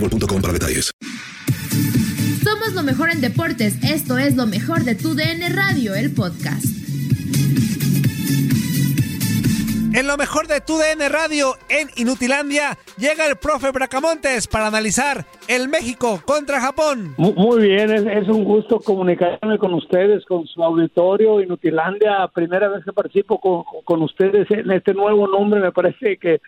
boostmobile.com para detalles. Somos lo mejor en deportes. Esto es lo mejor de tu DN Radio, el podcast. En lo mejor de tu DN Radio en Inutilandia llega el profe Bracamontes para analizar el México contra Japón. Mu- Muy bien, es, es un gusto comunicarme con ustedes, con su auditorio Inutilandia. Primera vez que participo con, con ustedes en este nuevo nombre, me parece que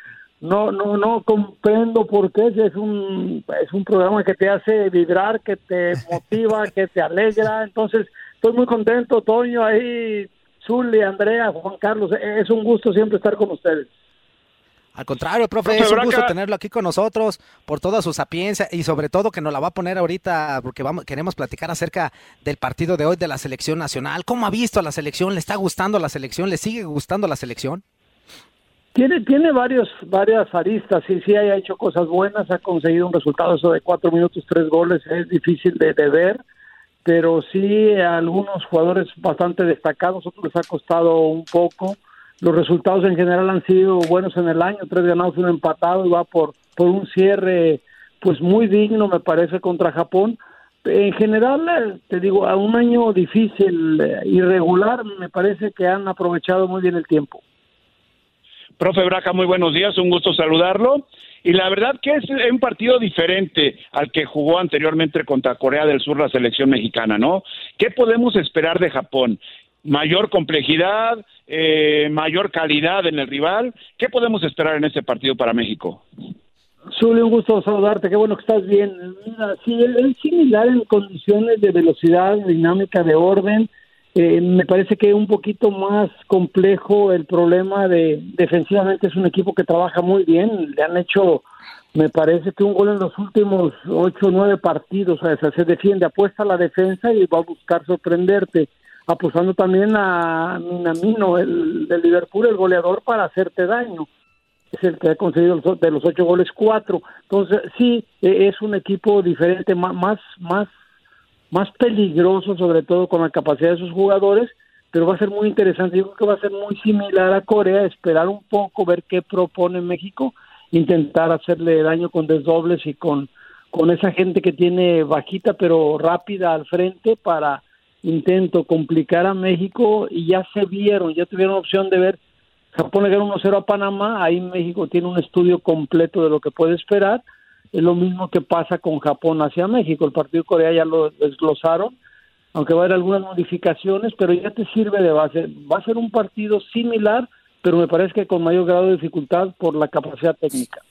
no no no comprendo por qué es un es un programa que te hace vibrar, que te motiva, que te alegra. Entonces, estoy muy contento, Toño, ahí Zuli, Andrea, Juan Carlos, es un gusto siempre estar con ustedes. Al contrario, profe, Profe es un Braca. gusto tenerlo aquí con nosotros por toda su sapiencia y sobre todo que nos la va a poner ahorita porque vamos queremos platicar acerca del partido de hoy de la selección nacional. ¿Cómo ha visto a la selección? ¿Le está gustando la selección? ¿Le sigue gustando la selección? Tiene, tiene varios, varias aristas, sí, sí, ha hecho cosas buenas, ha conseguido un resultado eso de cuatro minutos, tres goles, es difícil de, ver, pero sí a algunos jugadores bastante destacados, otros les ha costado un poco. Los resultados en general han sido buenos en el año, tres ganados, uno empatado, y va por, por un cierre pues muy digno, me parece, contra Japón. En general, eh, te digo, a un año difícil, eh, irregular, me parece que han aprovechado muy bien el tiempo. Profe Braca, muy buenos días, un gusto saludarlo. Y la verdad que es un partido diferente al que jugó anteriormente contra Corea del Sur la selección mexicana, ¿no? ¿Qué podemos esperar de Japón? ¿Mayor complejidad, eh, mayor calidad en el rival? ¿Qué podemos esperar en este partido para México? Zuli, un gusto saludarte, qué bueno que estás bien. Sí, es similar en condiciones de velocidad, dinámica, de orden. Eh, me parece que un poquito más complejo el problema de defensivamente es un equipo que trabaja muy bien. Le han hecho, me parece que un gol en los últimos ocho o nueve partidos. O sea, se defiende, apuesta a la defensa y va a buscar sorprenderte. Apostando también a Minamino, el de Liverpool, el goleador, para hacerte daño es el que ha conseguido de los ocho goles cuatro. Entonces sí eh, es un equipo diferente, más más más peligroso, sobre todo con la capacidad de sus jugadores, pero va a ser muy interesante. Yo creo que va a ser muy similar a Corea, esperar un poco, ver qué propone México, intentar hacerle daño con desdobles y con con esa gente que tiene bajita pero rápida al frente para intento complicar a México y ya se vieron, ya tuvieron opción de ver Japón le ganó 1-0 a Panamá, ahí México tiene un estudio completo de lo que puede esperar. Es lo mismo que pasa con Japón hacia México. El partido Corea ya lo desglosaron, aunque va a haber algunas modificaciones, pero ya te sirve de base. Va a ser un partido similar, pero me parece que con mayor grado de dificultad por la capacidad técnica.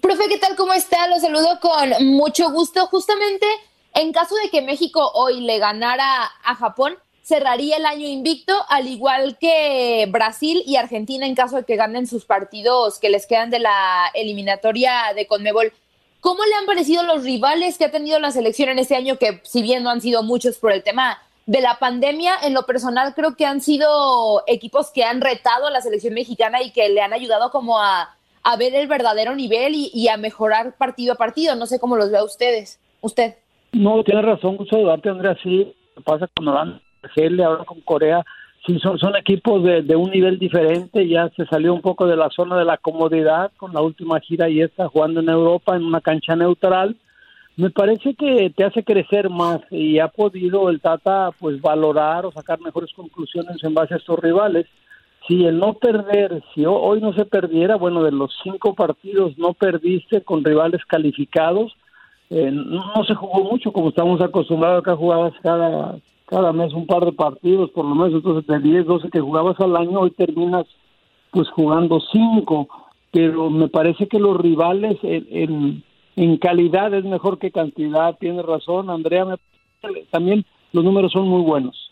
Profe, ¿qué tal? ¿Cómo está? Lo saludo con mucho gusto. Justamente en caso de que México hoy le ganara a Japón, cerraría el año invicto, al igual que Brasil y Argentina en caso de que ganen sus partidos que les quedan de la eliminatoria de Conmebol. ¿Cómo le han parecido los rivales que ha tenido la selección en este año, que si bien no han sido muchos por el tema de la pandemia, en lo personal creo que han sido equipos que han retado a la selección mexicana y que le han ayudado como a, ver el verdadero nivel y, a mejorar partido a partido. No sé cómo los ve ustedes. Usted. No, tiene razón, gusto saludarte, Andrea. Pasa cuando dan Argelia, ahora con Corea, sí son, son equipos de, de, un nivel diferente, ya se salió un poco de la zona de la comodidad con la última gira y está jugando en Europa en una cancha neutral. Me parece que te hace crecer más y ha podido el Tata pues valorar o sacar mejores conclusiones en base a estos rivales. Si el no perder, si hoy no se perdiera, bueno, de los cinco partidos no perdiste con rivales calificados, eh, no, se jugó mucho como estamos acostumbrados acá jugabas cada cada mes un par de partidos, por lo menos, entonces de 10, 12 que jugabas al año, hoy terminas pues jugando 5, pero me parece que los rivales en, en, calidad es mejor que cantidad, tiene razón, Andrea, me, también los números son muy buenos.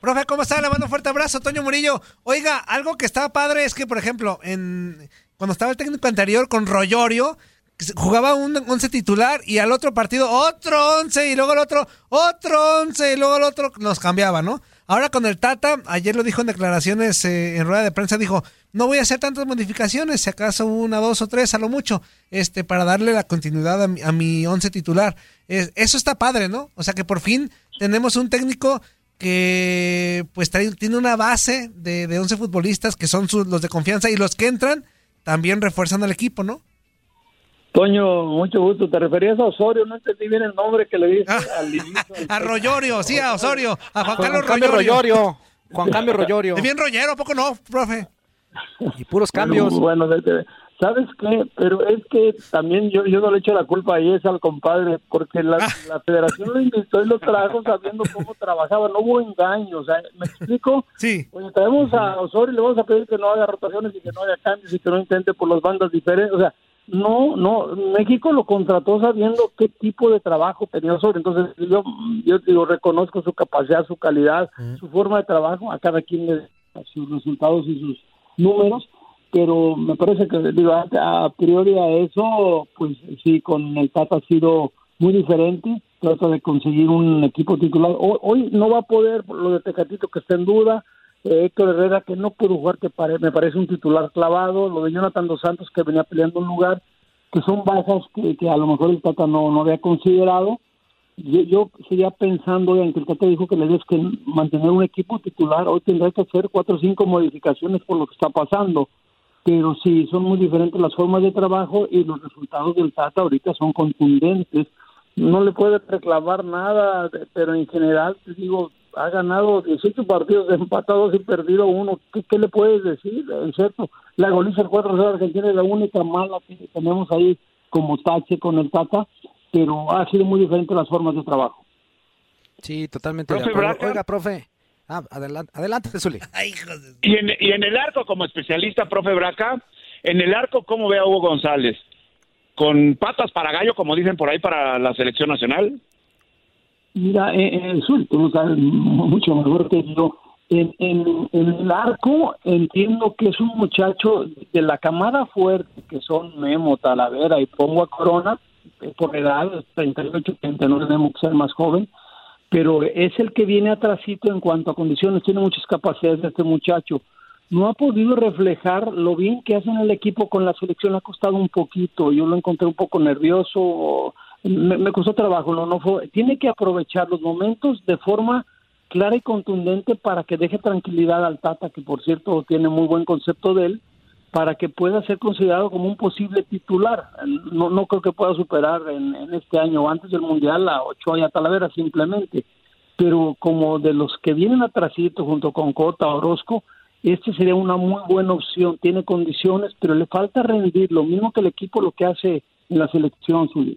Profe, ¿cómo está? Le mando un fuerte abrazo, Toño Murillo. Oiga, algo que estaba padre es que, por ejemplo, en cuando estaba el técnico anterior con Royorio, jugaba un once titular y al otro partido otro once y luego el otro otro once y luego el otro nos cambiaba, ¿no? Ahora con el Tata, ayer lo dijo en declaraciones eh, en rueda de prensa, dijo, no voy a hacer tantas modificaciones, si acaso una, dos o tres a lo mucho, este, para darle la continuidad a mi, once titular. eso está padre, ¿no? O sea que por fin tenemos un técnico que pues tiene una base de, de 11 futbolistas que son los de confianza y los que entran también refuerzan al equipo, ¿no? Toño, mucho gusto. ¿Te referías a Osorio? No entendí bien el nombre que le dije ah, al inicio. a Royorio, sí, a Osorio. A Juan, Carlos Carlos Royorio. Juan Cambio Royorio. Es bien rollero, ¿a poco no, profe? Y puros cambios. Bueno, ¿sabes qué? Pero es que también yo, yo no le echo la culpa ahí es al compadre, porque la, ah. la federación lo invitó y lo trajo sabiendo cómo trabajaba. No hubo engaño, o sea, ¿me explico? Sí. Oye, traemos a Osorio y le vamos a pedir que no haga rotaciones y que no haga cambios y que no intente por las bandas diferentes. O sea, no, no, México lo contrató sabiendo qué tipo de trabajo tenía sobre. Entonces, yo, yo digo, reconozco su capacidad, su calidad, su forma de trabajo, a cada quien le sus resultados y sus números, pero me parece que, digo, a, priori a eso, pues sí, con el Tata ha sido muy diferente. Trata de conseguir un equipo titular. Hoy, hoy no va a poder, lo de Tecatito que está en duda, Héctor Herrera que no pudo jugar, que me parece un titular clavado, lo de Jonathan Dos Santos que venía peleando un lugar, que son bajas que, a lo mejor el Tata no, no había considerado. Yo, yo seguía pensando, en que el Tata dijo que le debes que mantener un equipo titular, hoy tendrá que hacer cuatro o cinco modificaciones por lo que está pasando, pero sí, son muy diferentes las formas de trabajo y los resultados del Tata ahorita son contundentes. No le puede reclamar nada, pero en general, te digo, ha ganado 18 partidos, empatados y perdido uno. ¿Qué, le puedes decir? Es cierto, la goliza 4 de Argentina es la única mala que tenemos ahí como tache con el Tata, pero ha sido muy diferente las formas de trabajo. Sí, totalmente de acuerdo. Oiga, profe. Ah, adelante, adelante, y, en, y en el arco, como especialista, profe Braca, en el arco, ¿cómo ve a Hugo González? ¿Con patas para gallo, como dicen por ahí, para la selección nacional? Mira, en el sur, mucho mejor que yo. En, el arco entiendo que es un muchacho de la camada fuerte, que son Memo, Talavera y Pongo a Corona, eh, por edad, 38, 39, tenemos que ser más joven, pero es el que viene atrasito en cuanto a condiciones, tiene muchas capacidades este muchacho. No ha podido reflejar lo bien que hace en el equipo con la selección, ha costado un poquito, yo lo encontré un poco nervioso, me, costó trabajo, no, no fue, tiene que aprovechar los momentos de forma clara y contundente para que deje tranquilidad al Tata, que por cierto tiene muy buen concepto de él, para que pueda ser considerado como un posible titular. No, no creo que pueda superar en, este año o antes del Mundial a Ochoa y a Talavera simplemente, pero como de los que vienen atrásito junto con Cota, Orozco, este sería una muy buena opción, tiene condiciones, pero le falta rendir, lo mismo que el equipo lo que hace en la selección, suya.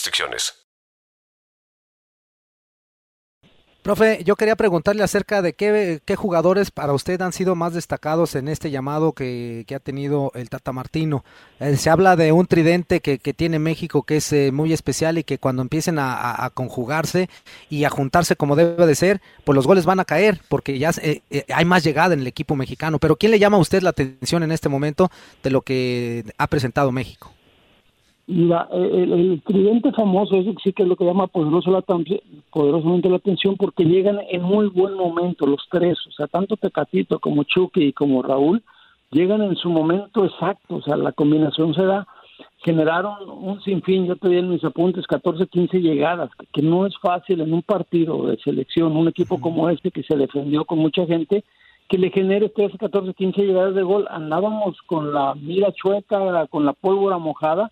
Profe, yo quería preguntarle acerca de qué, jugadores para usted han sido más destacados en este llamado que, ha tenido el Tata Martino. Eh, se habla de un tridente que, tiene México que es eh, muy especial y que cuando empiecen a conjugarse y a juntarse como debe de ser, pues los goles van a caer porque ya eh, eh, hay más llegada en el equipo mexicano. Pero ¿quién le llama a usted la atención en este momento de lo que ha presentado México? La- el, el tridente famoso, eso sí que es lo que llama poderoso la, poderosamente la atención porque llegan en muy buen momento los tres, o sea, tanto Tecatito como Chucky y como Raúl, llegan en su momento exacto, o sea, la combinación se da, generaron un sinfín, yo te di en mis apuntes 14, 15 llegadas, que, que no es fácil en un partido de selección, un equipo como este que se defendió con mucha gente, que le genere 13, 14, 15 llegadas de gol, andábamos con la mira chueca, con la pólvora mojada,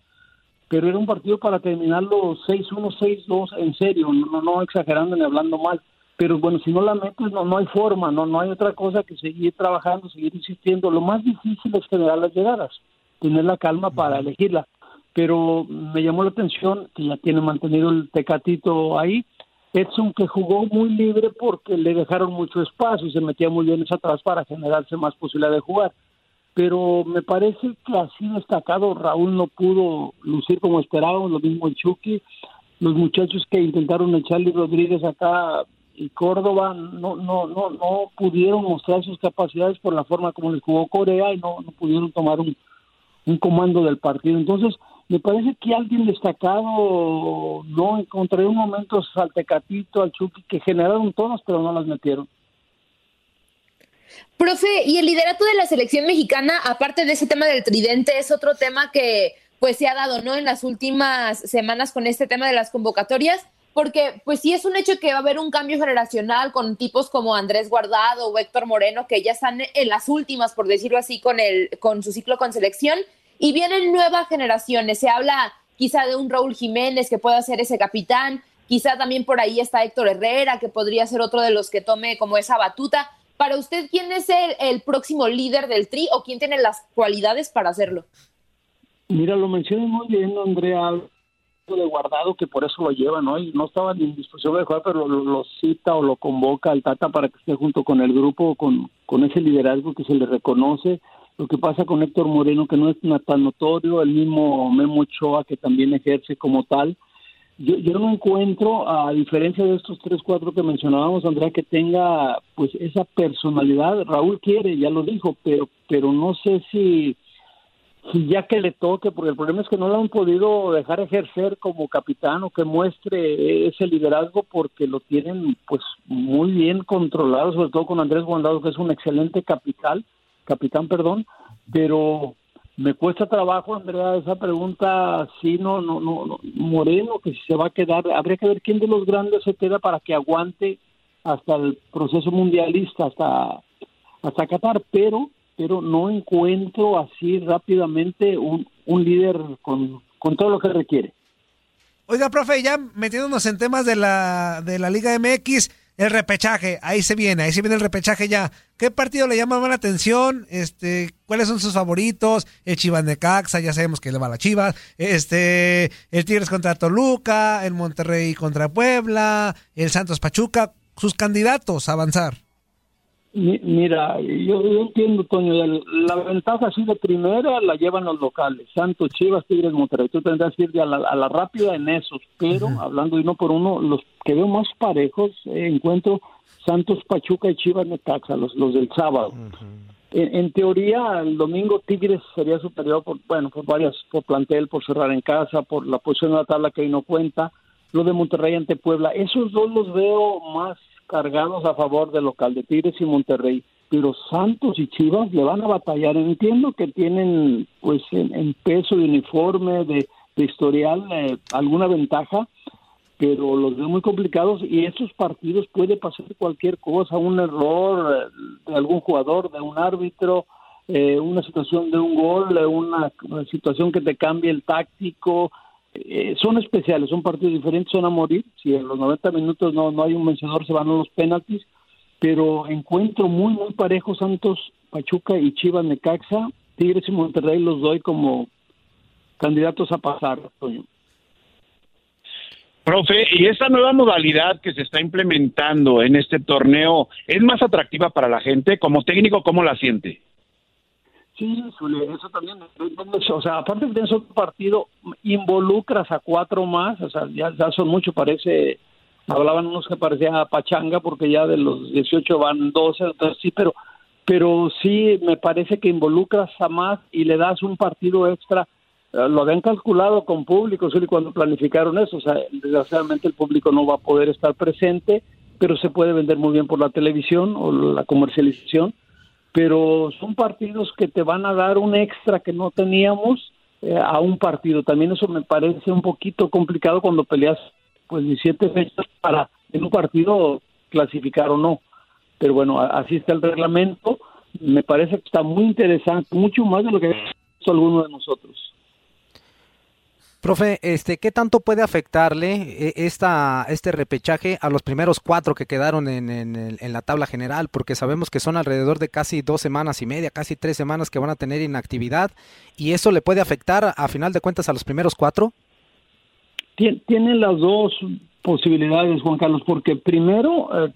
pero era un partido para terminarlo 6-1, 6-2, en serio, no, no, exagerando ni hablando mal. Pero bueno, si no la metes, no, no hay forma, no, no hay otra cosa que seguir trabajando, seguir insistiendo. Lo más difícil es generar las llegadas, tener la calma para elegirla. Pero me llamó la atención que ya tiene mantenido el Tecatito ahí. Edson que jugó muy libre porque le dejaron mucho espacio y se metía muy bien hacia atrás para generarse más posibilidad de jugar pero me parece que así destacado Raúl no pudo lucir como esperábamos, lo mismo el Chucky, los muchachos que intentaron el Charlie Rodríguez acá y Córdoba no no no no pudieron mostrar sus capacidades por la forma como les jugó Corea y no, no pudieron tomar un, un comando del partido. Entonces, me parece que alguien destacado no encontré un momento al Tecatito, al Chucky, que generaron todas, pero no las metieron. Profe, y el liderato de la selección mexicana, aparte de ese tema del tridente, es otro tema que pues se ha dado, ¿no? En las últimas semanas con este tema de las convocatorias, porque pues sí es un hecho que va a haber un cambio generacional con tipos como Andrés Guardado o Héctor Moreno, que ya están en las últimas, por decirlo así, con, el, con su ciclo con selección, y vienen nuevas generaciones. Se habla quizá de un Raúl Jiménez que pueda ser ese capitán, quizá también por ahí está Héctor Herrera, que podría ser otro de los que tome como esa batuta. Para usted, ¿quién es el, el próximo líder del Tri o quién tiene las cualidades para hacerlo? Mira, lo mencionas muy bien, Andrea, de guardado que por eso lo lleva, ¿no? Y no estaba ni en disposición de jugar, pero lo, cita o lo convoca al Tata para que esté junto con el grupo, con, con ese liderazgo que se le reconoce. Lo que pasa con Héctor Moreno, que no es tan notorio, el mismo Memo Ochoa, que también ejerce como tal. Yo, yo no encuentro, a diferencia de estos tres, cuatro que mencionábamos, Andrea, que tenga pues esa personalidad. Raúl quiere, ya lo dijo, pero, pero no sé si y ya que le toque, porque el problema es que no lo han podido dejar ejercer como capitán o que muestre ese liderazgo porque lo tienen pues muy bien controlado, sobre todo con Andrés Guandado, que es un excelente capital, capitán, perdón, pero me cuesta trabajo, Andrea, esa pregunta, sí, no, no, no, no, Moreno, que si se va a quedar, habría que ver quién de los grandes se queda para que aguante hasta el proceso mundialista, hasta, hasta Qatar, pero pero no encuentro así rápidamente un, un líder con, con todo lo que requiere. Oiga, profe, ya metiéndonos en temas de la, de la Liga MX, el repechaje, ahí se viene, ahí se viene el repechaje ya. ¿Qué partido le llama más la atención? Este, ¿cuáles son sus favoritos? El Chivas Necaxa, ya sabemos que le va la Chivas. Este, el Tigres contra Toluca, el Monterrey contra Puebla, el Santos Pachuca, sus candidatos a avanzar. Mi- Mira, yo, yo entiendo, Toño, la ventaja así de primera la llevan los locales, Santos, Chivas, Tigres, Monterrey. Tú tendrás que ir a la, a la rápida en esos, pero hablando de uno por uno, los que veo más parejos, eh, encuentro Santos, Pachuca y Chivas Necaxa, los, los del sábado. En, en teoría, el domingo Tigres sería superior por, bueno, por varias, por plantel, por cerrar en casa, por la posición de la tabla que ahí no cuenta, lo de Monterrey ante Puebla. Esos dos los veo más cargados a favor del local de Tigres y Monterrey, pero Santos y Chivas le van a batallar. Entiendo que tienen, pues, en, peso de uniforme, de, de historial eh, alguna ventaja, pero los veo muy complicados y estos partidos puede pasar cualquier cosa, un error eh, de algún jugador, de un árbitro, eh, una situación de un gol, eh, una situación que te cambie el táctico. Eh, son especiales, son partidos diferentes, son a morir. Si en los 90 minutos no, no hay un vencedor, se van a los penaltis. Pero encuentro muy, muy parejo Santos, Pachuca y Chivas Necaxa. Tigres y Monterrey los doy como candidatos a pasar, Toño. Profe, ¿y esta nueva modalidad que se está implementando en este torneo es más atractiva para la gente? Como técnico, ¿cómo la siente? Sí, eso también. O sea, aparte de eso, partido involucras a cuatro más, o sea, ya, ya son mucho, parece. Hablaban unos que parecía pachanga porque ya de los 18 van 12, entonces sí, pero, pero sí me parece que involucras a más y le das un partido extra. Eh, Lo habían calculado con público, Zuli, cuando planificaron eso. O sea, desgraciadamente el público no va a poder estar presente, pero se puede vender muy bien por la televisión o la comercialización pero son partidos que te van a dar un extra que no teníamos eh, a un partido. También eso me parece un poquito complicado cuando peleas pues 17 fechas para en un partido clasificar o no. Pero bueno, así está el reglamento. Me parece que está muy interesante, mucho más de lo que ha hecho alguno de nosotros. Profe, este, ¿qué tanto puede afectarle eh, esta, este repechaje a los primeros cuatro que quedaron en, en la tabla general? Porque sabemos que son alrededor de casi dos semanas y media, casi tres semanas que van a tener inactividad y eso le puede afectar a, final de cuentas a los primeros cuatro. Tien- Tienen las dos posibilidades, Juan Carlos, porque primero eh,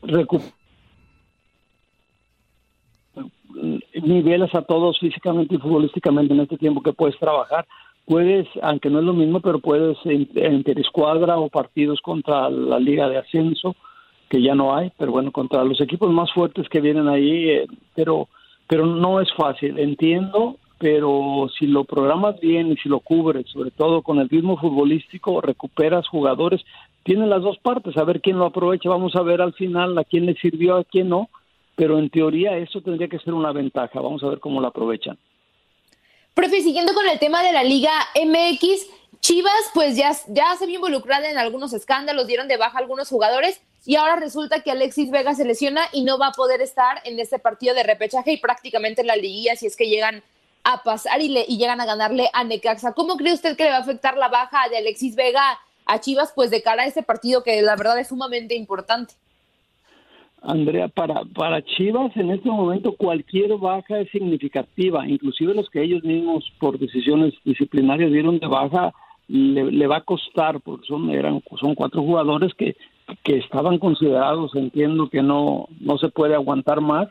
nivelas a todos físicamente y futbolísticamente en este tiempo que puedes trabajar. Puedes, aunque no es lo mismo, pero puedes en- interescuadra o partidos contra la Liga de Ascenso, que ya no hay, pero bueno, contra los equipos más fuertes que vienen ahí, eh, pero, pero no es fácil, entiendo, pero si lo programas bien y si lo cubres, sobre todo con el ritmo futbolístico, recuperas jugadores, tienen las dos partes, a ver quién lo aprovecha, vamos a ver al final a quién le sirvió, a quién no, pero en teoría eso tendría que ser una ventaja, vamos a ver cómo lo aprovechan. Profe, siguiendo con el tema de la Liga MX, Chivas pues ya, se vio involucrada en algunos escándalos, dieron de baja a algunos jugadores y ahora resulta que Alexis Vega se lesiona y no va a poder estar en este partido de repechaje y prácticamente en la liguilla si es que llegan a pasar y, le, y llegan a ganarle a Necaxa. ¿Cómo cree usted que le va a afectar la baja de Alexis Vega a Chivas pues de cara a este partido que la verdad es sumamente importante? Andrea, para, para Chivas en este momento cualquier baja es significativa, inclusive los que ellos mismos por decisiones disciplinarias dieron de baja le, va a costar porque son eran son cuatro jugadores que, que estaban considerados, entiendo que no no se puede aguantar más.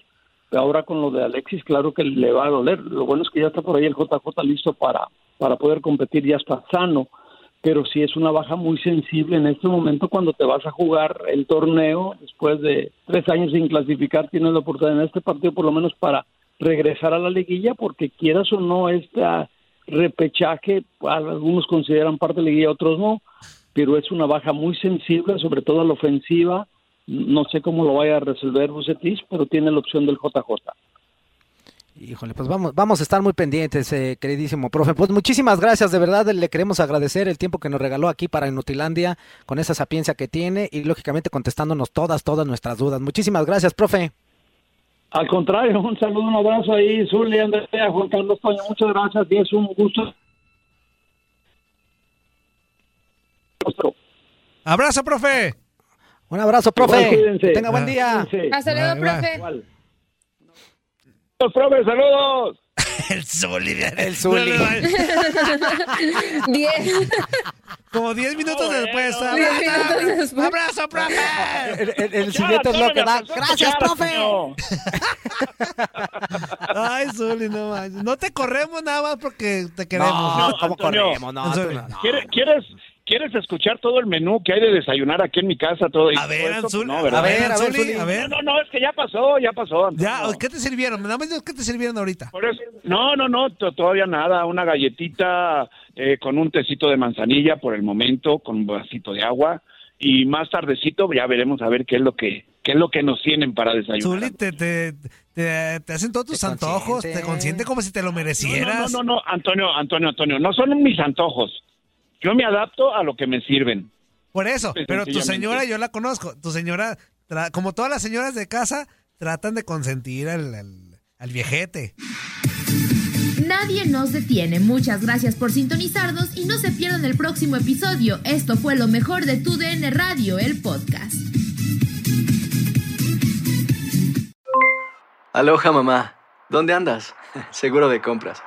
Ahora con lo de Alexis, claro que le va a doler. Lo bueno es que ya está por ahí el JJ listo para para poder competir, ya está sano pero sí es una baja muy sensible en este momento cuando te vas a jugar el torneo después de tres años sin clasificar tienes la oportunidad en este partido por lo menos para regresar a la liguilla porque quieras o no este repechaje algunos consideran parte de la liguilla otros no pero es una baja muy sensible sobre todo a la ofensiva. No sé cómo lo vaya a resolver Bucetis pero tiene la opción del JJ Híjole, pues vamos, vamos a estar muy pendientes, eh, queridísimo profe. Pues muchísimas gracias, de verdad le queremos agradecer el tiempo que nos regaló aquí para Inutilandia, con esa sapiencia que tiene y lógicamente contestándonos todas, todas nuestras dudas. Muchísimas gracias, profe. Al contrario, un saludo, un abrazo ahí, Zuli, Andrea, Juan Carlos Toño, muchas gracias y es un gusto. Abrazo, profe. Un abrazo, profe. Igual. Que tenga buen día. Cuídense. Hasta luego, profe. Igual. Profe, saludos. El Zuli. El Zuli. Diez. Como 10 minutos después. Diez Abrazo, minutos después. abrazo, profe. El, el- el siguiente es lo que da. Gracias, profe. Ay, Zuli, no manches. No te corremos nada más porque te queremos. No, ¿cómo Antonio, corremos? No. ¿Quieres, quieres, ¿Quieres escuchar todo el menú que hay de desayunar aquí en mi casa? Todo, y A todo ver, esto? Anzuli, a ver, Anzuli, a ver. No, no, no, es que ya pasó, ya pasó. Ya. ¿qué te sirvieron? Nada más dinos qué te sirvieron ahorita. Por eso- no, no, no, to- todavía nada. Una galletita eh, con un tecito de manzanilla por el momento, con un vasito de agua. Y más tardecito ya veremos a ver qué es lo que qué es lo que nos tienen para desayunar. Zuli, te, te, te, te hacen todos tus Te antojos, te consiente como si te lo No, merecieras. no, no, no, no, Antonio, Antonio, Antonio, no son mis antojos. Yo me adapto a lo que me sirven. Por eso, Pues, pero tu señora yo la conozco. Tu señora, como todas las señoras de casa, tratan de consentir al, al- al viejete. Nadie nos detiene. Muchas gracias por sintonizarnos y no se pierdan el próximo episodio. Esto fue lo mejor de tu DN Radio, el podcast. Aloha mamá, ¿dónde andas? Seguro de compras.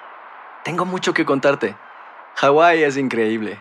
Tengo mucho que contarte. Hawái es increíble.